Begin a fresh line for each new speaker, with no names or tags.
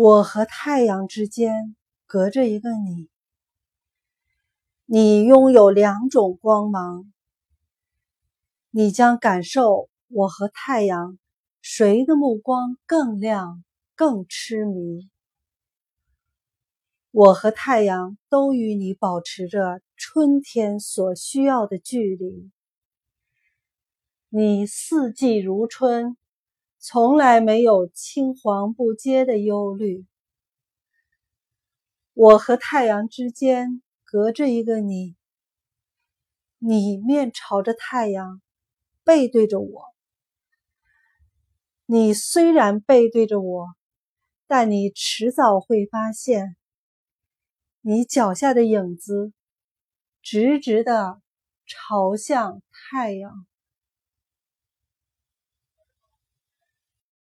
我和太阳之间隔着一个你，你拥有两种光芒，你将感受我和太阳谁的目光更亮、更痴迷。我和太阳都与你保持着春天所需要的距离，你四季如春。从来没有青黄不接的忧虑。我和太阳之间隔着一个你，你面朝着太阳，背对着我。你虽然背对着我，但你迟早会发现，你脚下的影子直直的朝向太阳。